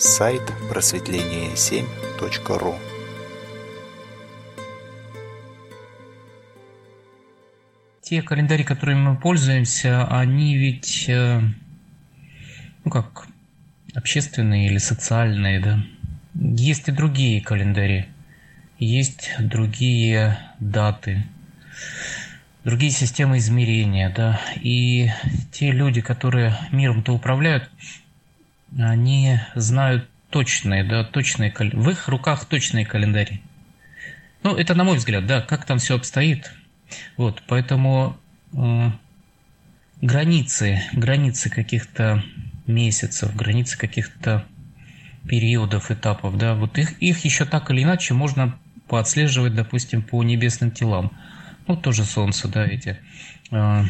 Сайт просветление7.ру Те календари, которыми мы пользуемся, они ведь, э, ну как, общественные или социальные, да. Есть и другие календари, есть другие даты, другие системы измерения, да. И те люди, которые миром-то управляют, они знают точные, да, точные, в их руках точные календари. Ну, это на мой взгляд, да, как там все обстоит. Вот, поэтому э, границы, границы каких-то месяцев, границы каких-то периодов, этапов, да, вот их, их еще так или иначе можно поотслеживать, допустим, по небесным телам. Ну, тоже Солнце, да, эти э,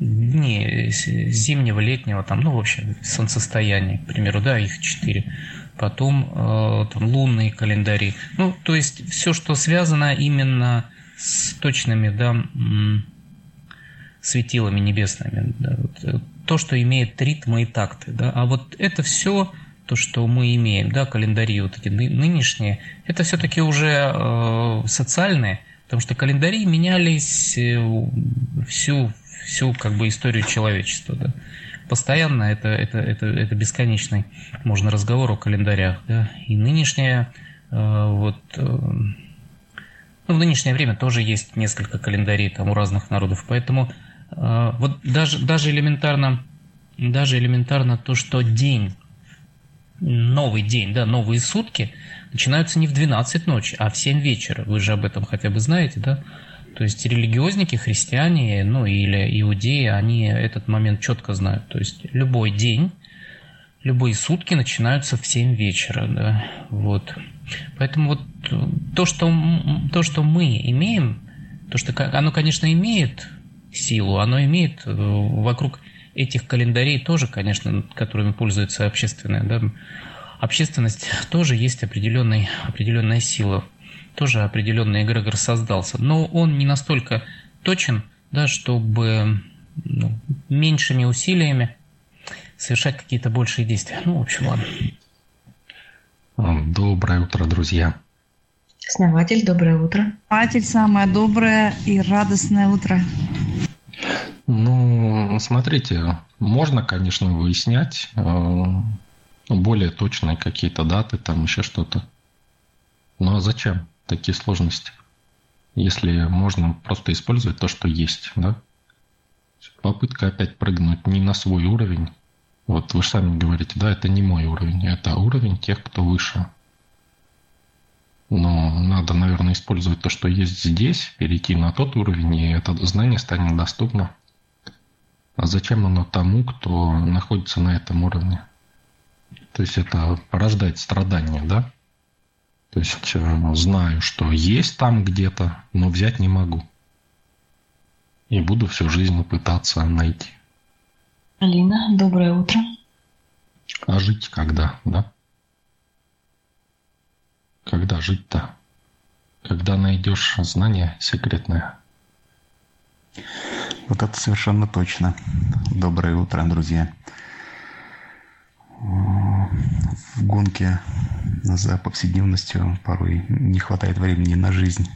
дни зимнего, летнего, там, ну, в общем, солнцестояние, к примеру, да, их четыре. Потом э, там, лунные календари. Ну, то есть все, что связано именно с точными, да, светилами небесными. Да, вот, э, то, что имеет ритмы и такты. Да, а вот это все, то, что мы имеем, да, календари вот эти нынешние, это все-таки уже э, социальные, потому что календари менялись э, всю всю как бы историю человечества. Да. Постоянно это, это, это, это бесконечный, можно разговор о календарях. Да. И нынешнее, э, вот, э, ну, в нынешнее время тоже есть несколько календарей там у разных народов, поэтому э, вот даже, даже элементарно, даже элементарно то, что день новый день, да, новые сутки начинаются не в 12 ночи, а в 7 вечера. Вы же об этом хотя бы знаете, да? То есть религиозники, христиане, ну или иудеи, они этот момент четко знают. То есть любой день, любые сутки начинаются в 7 вечера. Да? Вот. Поэтому вот то, что, то, что мы имеем, то, что оно, конечно, имеет силу, оно имеет э, вокруг этих календарей тоже, конечно, которыми пользуется общественная, да, общественность тоже есть определенный, определенная сила тоже определенный эгрегор создался. Но он не настолько точен, да, чтобы ну, меньшими усилиями совершать какие-то большие действия. Ну, в общем, ладно. Доброе утро, друзья. Основатель, доброе утро. Основатель, самое доброе и радостное утро. Ну, смотрите, можно, конечно, выяснять э, более точные какие-то даты, там еще что-то. Но зачем? Такие сложности, если можно просто использовать то, что есть, да? Попытка опять прыгнуть не на свой уровень. Вот вы же сами говорите, да, это не мой уровень, это уровень тех, кто выше. Но надо, наверное, использовать то, что есть здесь, перейти на тот уровень, и это знание станет доступно. А зачем оно тому, кто находится на этом уровне? То есть это порождает страдания, да? То есть э, знаю, что есть там где-то, но взять не могу. И буду всю жизнь пытаться найти. Алина, доброе утро. А жить когда, да? Когда жить-то? Когда найдешь знание секретное. Вот это совершенно точно. Доброе утро, друзья в гонке за повседневностью порой не хватает времени на жизнь.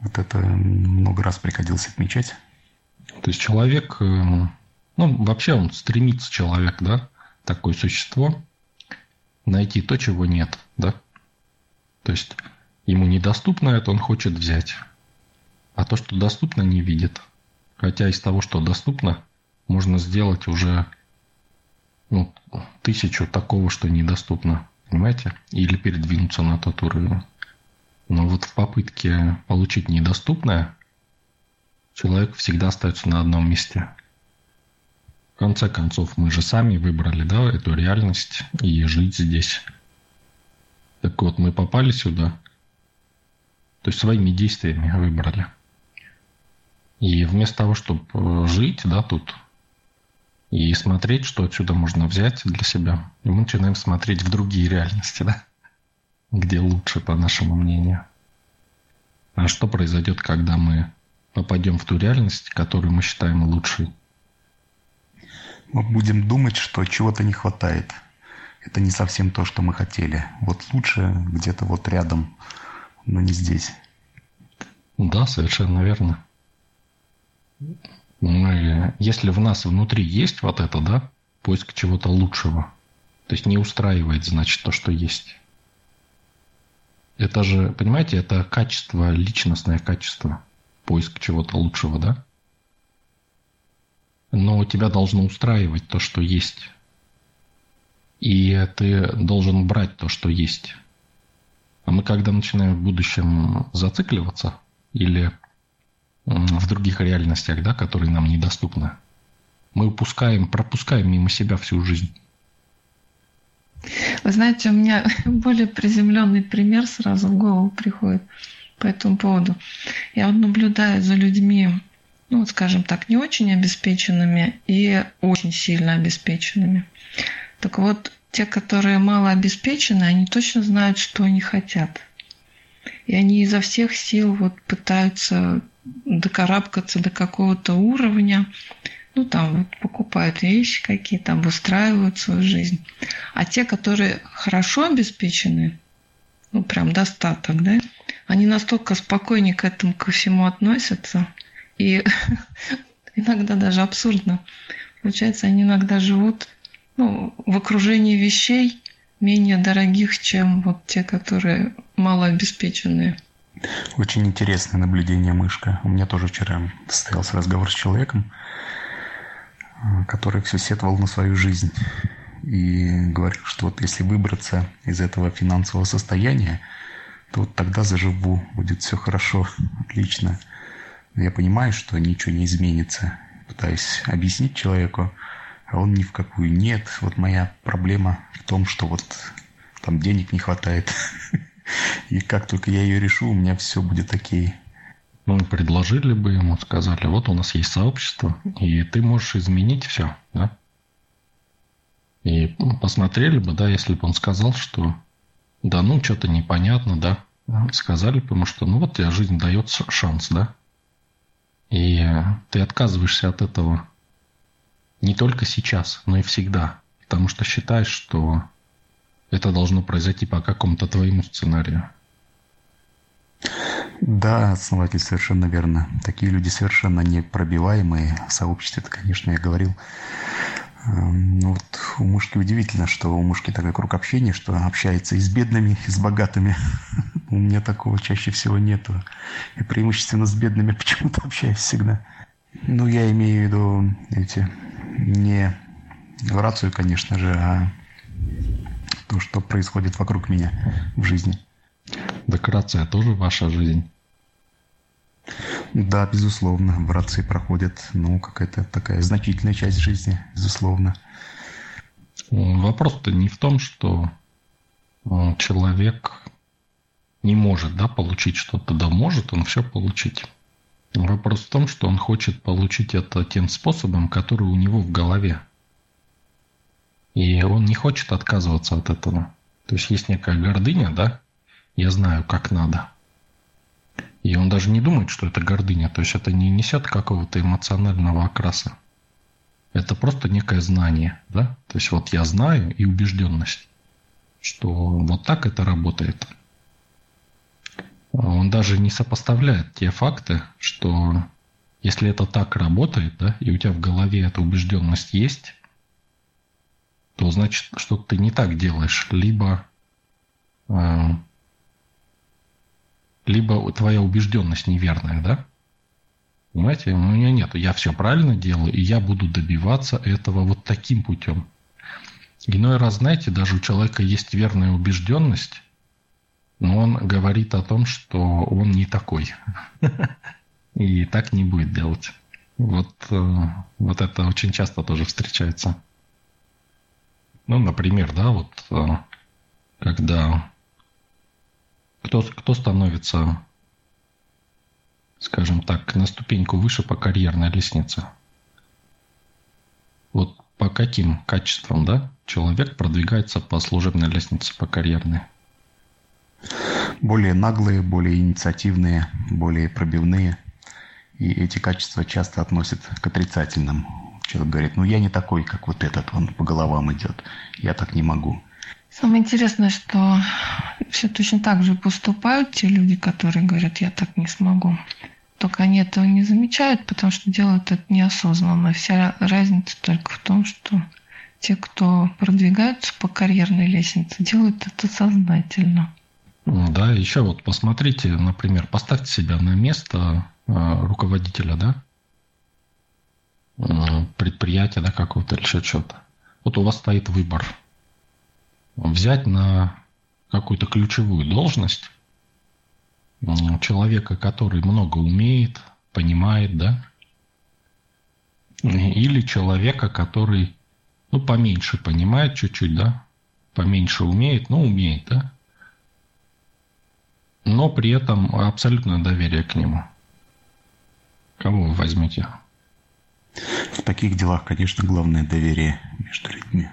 Вот это много раз приходилось отмечать. То есть человек, э, ну вообще он стремится, человек, да, такое существо, найти то, чего нет, да. То есть ему недоступно это, он хочет взять. А то, что доступно, не видит. Хотя из того, что доступно, можно сделать уже ну, тысячу такого, что недоступно, понимаете? Или передвинуться на тот уровень. Но вот в попытке получить недоступное, человек всегда остается на одном месте. В конце концов, мы же сами выбрали да, эту реальность и жить здесь. Так вот, мы попали сюда, то есть своими действиями выбрали. И вместо того, чтобы жить, да, тут и смотреть, что отсюда можно взять для себя. И мы начинаем смотреть в другие реальности, да? где лучше, по нашему мнению. А что произойдет, когда мы попадем в ту реальность, которую мы считаем лучшей? Мы будем думать, что чего-то не хватает. это не совсем то, что мы хотели. Вот лучше где-то вот рядом, но не здесь. Да, совершенно верно. Мы, если в нас внутри есть вот это, да, поиск чего-то лучшего, то есть не устраивает, значит, то, что есть. Это же, понимаете, это качество, личностное качество, поиск чего-то лучшего, да? Но тебя должно устраивать то, что есть. И ты должен брать то, что есть. А мы когда начинаем в будущем зацикливаться или в других реальностях, да, которые нам недоступны, мы упускаем, пропускаем мимо себя всю жизнь. Вы знаете, у меня более приземленный пример сразу в голову приходит по этому поводу. Я вот наблюдаю за людьми, ну, вот, скажем так, не очень обеспеченными и очень сильно обеспеченными. Так вот, те, которые мало обеспечены, они точно знают, что они хотят. И они изо всех сил вот пытаются докарабкаться до какого-то уровня, ну, там вот покупают вещи какие-то, обустраивают свою жизнь. А те, которые хорошо обеспечены, ну, прям достаток, да, они настолько спокойнее к этому ко всему относятся. И иногда даже абсурдно. Получается, они иногда живут ну, в окружении вещей менее дорогих, чем вот те, которые малообеспеченные. Очень интересное наблюдение, Мышка. У меня тоже вчера состоялся разговор с человеком, который все сетовал на свою жизнь. И говорил, что вот если выбраться из этого финансового состояния, то вот тогда заживу, будет все хорошо, отлично. Но я понимаю, что ничего не изменится. Пытаюсь объяснить человеку, а он ни в какую. Нет, вот моя проблема в том, что вот там денег не хватает. И как только я ее решу, у меня все будет окей. Ну, предложили бы ему, сказали, вот у нас есть сообщество, и ты можешь изменить все, да? И посмотрели бы, да, если бы он сказал, что да, ну, что-то непонятно, да, сказали бы ему, что ну вот тебе жизнь дает шанс, да, и ты отказываешься от этого не только сейчас, но и всегда, потому что считаешь, что это должно произойти по какому-то твоему сценарию. Да, основатель, совершенно верно. Такие люди совершенно непробиваемые. В сообществе, это, конечно, я говорил. Эм, ну вот у мушки удивительно, что у мушки такой круг общения, что общается и с бедными, и с богатыми. У меня такого чаще всего нету. И преимущественно с бедными почему-то общаюсь всегда. Ну, я имею в виду эти не рацию, конечно же, а то, что происходит вокруг меня в жизни. Декорация тоже ваша жизнь? Да, безусловно. В рации проходит, ну, какая-то такая значительная часть жизни, безусловно. Вопрос-то не в том, что э, человек не может да, получить что-то, да может он все получить. Вопрос в том, что он хочет получить это тем способом, который у него в голове. И он не хочет отказываться от этого. То есть есть некая гордыня, да, я знаю, как надо. И он даже не думает, что это гордыня, то есть это не несет какого-то эмоционального окраса. Это просто некое знание, да? То есть вот я знаю и убежденность, что вот так это работает. Он даже не сопоставляет те факты, что если это так работает, да, и у тебя в голове эта убежденность есть, то значит, что ты не так делаешь. Либо э, либо твоя убежденность неверная, да? Понимаете, у меня нет, я все правильно делаю, и я буду добиваться этого вот таким путем. Иной раз, знаете, даже у человека есть верная убежденность, но он говорит о том, что он не такой. И так не будет делать. Вот, э, вот это очень часто тоже встречается. Ну, например, да, вот э, когда кто, кто становится, скажем так, на ступеньку выше по карьерной лестнице? Вот по каким качествам, да, человек продвигается по служебной лестнице, по карьерной? Более наглые, более инициативные, более пробивные. И эти качества часто относят к отрицательным. Человек говорит, ну я не такой, как вот этот, он по головам идет, я так не могу. Самое интересное, что все точно так же поступают те люди, которые говорят, я так не смогу. Только они этого не замечают, потому что делают это неосознанно. Вся разница только в том, что те, кто продвигаются по карьерной лестнице, делают это сознательно. Да, еще вот посмотрите, например, поставьте себя на место э, руководителя, да, предприятия, да, какого-то или еще что-то. Вот у вас стоит выбор. Взять на какую-то ключевую должность человека, который много умеет, понимает, да, или человека, который, ну, поменьше понимает чуть-чуть, да, поменьше умеет, но умеет, да, но при этом абсолютное доверие к нему. Кого вы возьмете? В таких делах, конечно, главное доверие между людьми.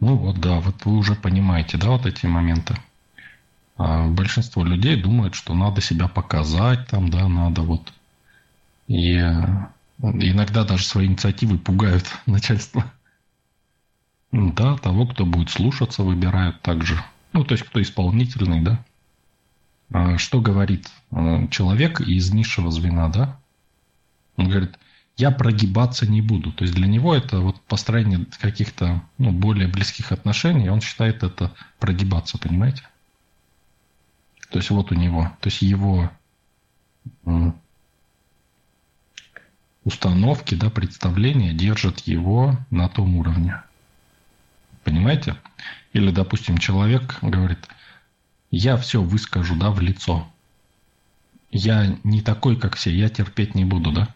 Ну вот, да, вот вы уже понимаете, да, вот эти моменты. А большинство людей думают, что надо себя показать, там, да, надо вот. И иногда даже свои инициативы пугают начальство. Да, того, кто будет слушаться, выбирают также. Ну, то есть, кто исполнительный, да. А что говорит а, человек из низшего звена, да? Он говорит, я прогибаться не буду. То есть для него это вот построение каких-то ну, более близких отношений, он считает это прогибаться, понимаете? То есть вот у него, то есть его установки, да, представления держат его на том уровне. Понимаете? Или, допустим, человек говорит, я все выскажу, да, в лицо. Я не такой, как все, я терпеть не буду, да?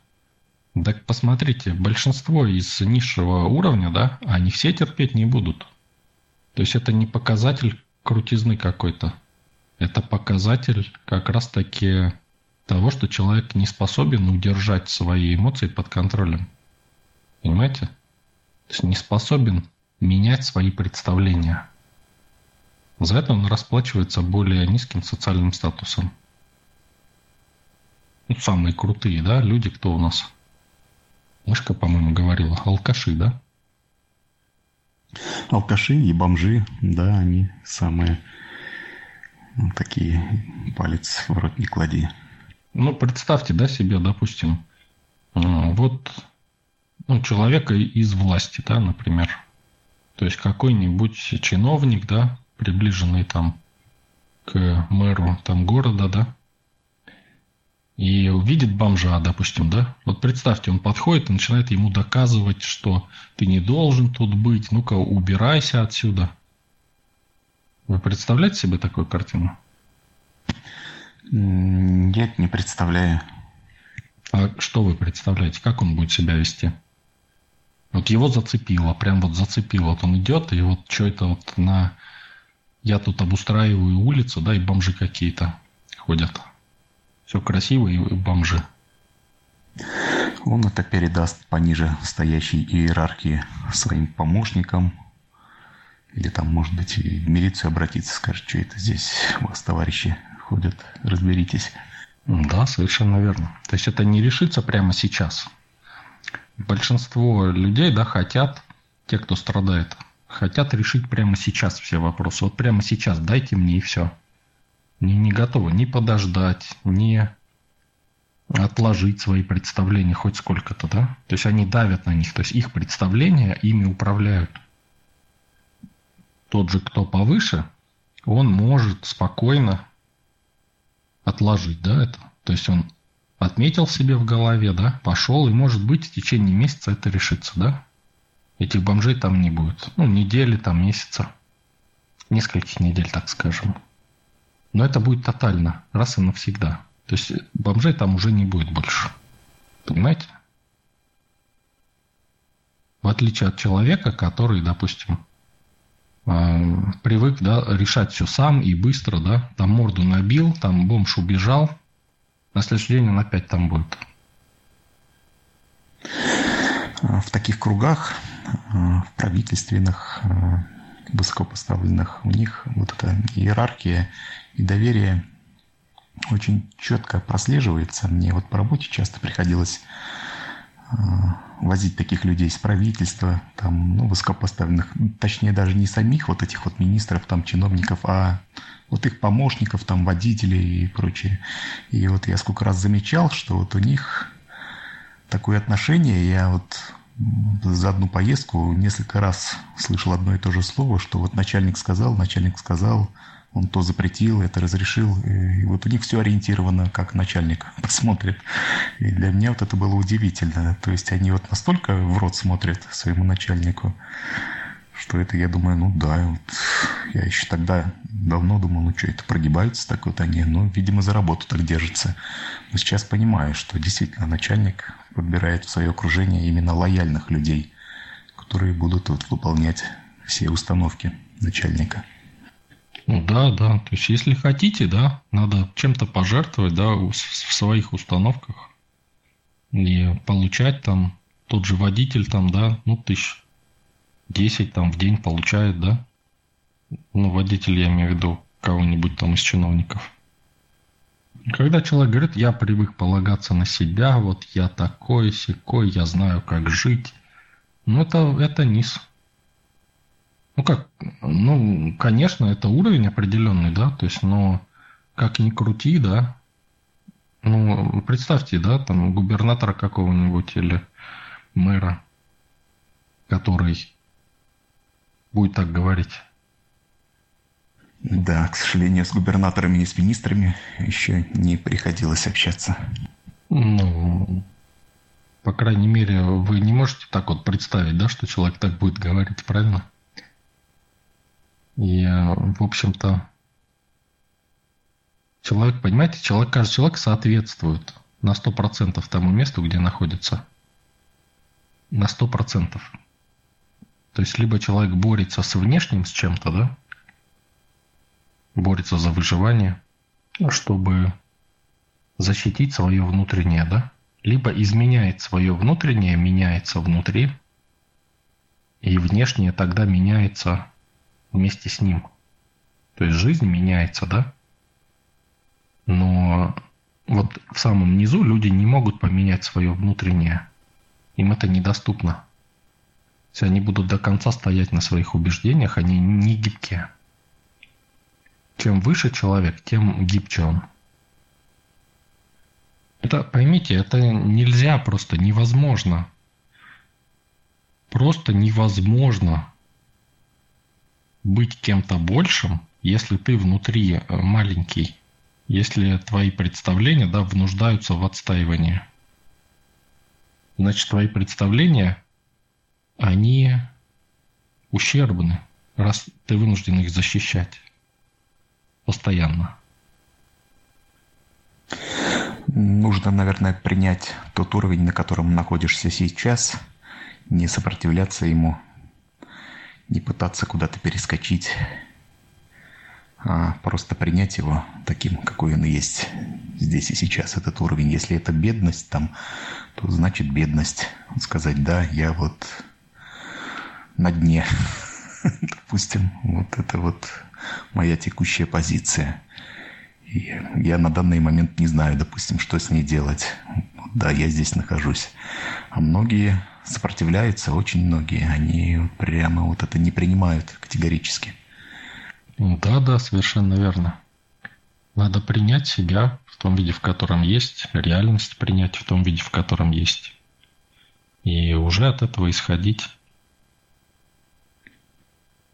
Так посмотрите, большинство из низшего уровня, да, они все терпеть не будут. То есть это не показатель крутизны какой-то. Это показатель как раз-таки того, что человек не способен удержать свои эмоции под контролем. Понимаете? То есть не способен менять свои представления. За это он расплачивается более низким социальным статусом. Ну, самые крутые, да, люди, кто у нас? Мышка, по-моему, говорила. Алкаши, да? Алкаши и бомжи, да, они самые ну, такие палец в рот не клади. Ну, представьте, да, себе, допустим, а, вот ну, человека из власти, да, например. То есть какой-нибудь чиновник, да, приближенный там к мэру там города, да, и увидит бомжа, допустим, да? Вот представьте, он подходит и начинает ему доказывать, что ты не должен тут быть, ну-ка убирайся отсюда. Вы представляете себе такую картину? Нет, не представляю. А что вы представляете? Как он будет себя вести? Вот его зацепило, прям вот зацепило. Вот он идет, и вот что это вот на... Я тут обустраиваю улицу, да, и бомжи какие-то ходят. Все красиво и бомжи. Он это передаст пониже стоящей иерархии своим помощникам. Или там, может быть, в милицию обратиться, скажет, что это здесь у вас товарищи ходят, разберитесь. Да, совершенно верно. То есть это не решится прямо сейчас. Большинство людей, да, хотят, те, кто страдает, хотят решить прямо сейчас все вопросы. Вот прямо сейчас дайте мне и все не, не готовы ни подождать, ни отложить свои представления хоть сколько-то, да? То есть они давят на них, то есть их представления ими управляют. Тот же, кто повыше, он может спокойно отложить, да, это. То есть он отметил себе в голове, да, пошел, и может быть в течение месяца это решится, да? Этих бомжей там не будет. Ну, недели, там, месяца. Нескольких недель, так скажем. Но это будет тотально, раз и навсегда. То есть бомжей там уже не будет больше. Понимаете? В отличие от человека, который, допустим, а, привык да, решать все сам и быстро, да, там морду набил, там бомж убежал, на следующий день он опять там будет. В таких кругах, в правительственных, высокопоставленных, у них вот эта иерархия и доверие очень четко прослеживается. Мне вот по работе часто приходилось возить таких людей из правительства, там, ну, высокопоставленных, точнее, даже не самих вот этих вот министров, там, чиновников, а вот их помощников, там, водителей и прочее. И вот я сколько раз замечал, что вот у них такое отношение, я вот за одну поездку несколько раз слышал одно и то же слово, что вот начальник сказал, начальник сказал, он то запретил, это разрешил. И вот у них все ориентировано, как начальник посмотрит. И для меня вот это было удивительно. То есть они вот настолько в рот смотрят своему начальнику, что это, я думаю, ну да, вот я еще тогда давно думал, ну что это, прогибаются так вот они, ну, видимо, за работу так держатся. Но сейчас понимаю, что действительно начальник подбирает в свое окружение именно лояльных людей, которые будут вот выполнять все установки начальника. Ну да, да. То есть, если хотите, да, надо чем-то пожертвовать, да, в своих установках. И получать там тот же водитель там, да, ну, тысяч десять там в день получает, да. Ну, водитель, я имею в виду кого-нибудь там из чиновников. Когда человек говорит, я привык полагаться на себя, вот я такой, секой, я знаю, как жить, ну, это, это низ. Ну как, ну, конечно, это уровень определенный, да, то есть, но как ни крути, да, ну, представьте, да, там губернатора какого-нибудь или мэра, который будет так говорить. Да, к сожалению, с губернаторами и с министрами еще не приходилось общаться. Ну, по крайней мере, вы не можете так вот представить, да, что человек так будет говорить, правильно? И, в общем-то, человек, понимаете, человек, каждый человек соответствует на 100% тому месту, где находится. На 100%. То есть, либо человек борется с внешним, с чем-то, да, борется за выживание, чтобы защитить свое внутреннее, да, либо изменяет свое внутреннее, меняется внутри, и внешнее тогда меняется вместе с ним. То есть жизнь меняется, да? Но вот в самом низу люди не могут поменять свое внутреннее. Им это недоступно. Если они будут до конца стоять на своих убеждениях, они не гибкие. Чем выше человек, тем гибче он. Это, поймите, это нельзя просто, невозможно. Просто невозможно быть кем-то большим, если ты внутри э, маленький, если твои представления да, внуждаются в отстаивании. Значит, твои представления, они ущербны, раз ты вынужден их защищать постоянно. Нужно, наверное, принять тот уровень, на котором находишься сейчас, не сопротивляться ему, не пытаться куда-то перескочить, а просто принять его таким, какой он есть здесь и сейчас, этот уровень. Если это бедность там, то значит бедность. Сказать, да, я вот на дне, допустим, вот это вот моя текущая позиция. И я на данный момент не знаю, допустим, что с ней делать. Да, я здесь нахожусь. А многие сопротивляются, очень многие. Они прямо вот это не принимают категорически. Да, да, совершенно верно. Надо принять себя в том виде, в котором есть, реальность принять в том виде, в котором есть. И уже от этого исходить.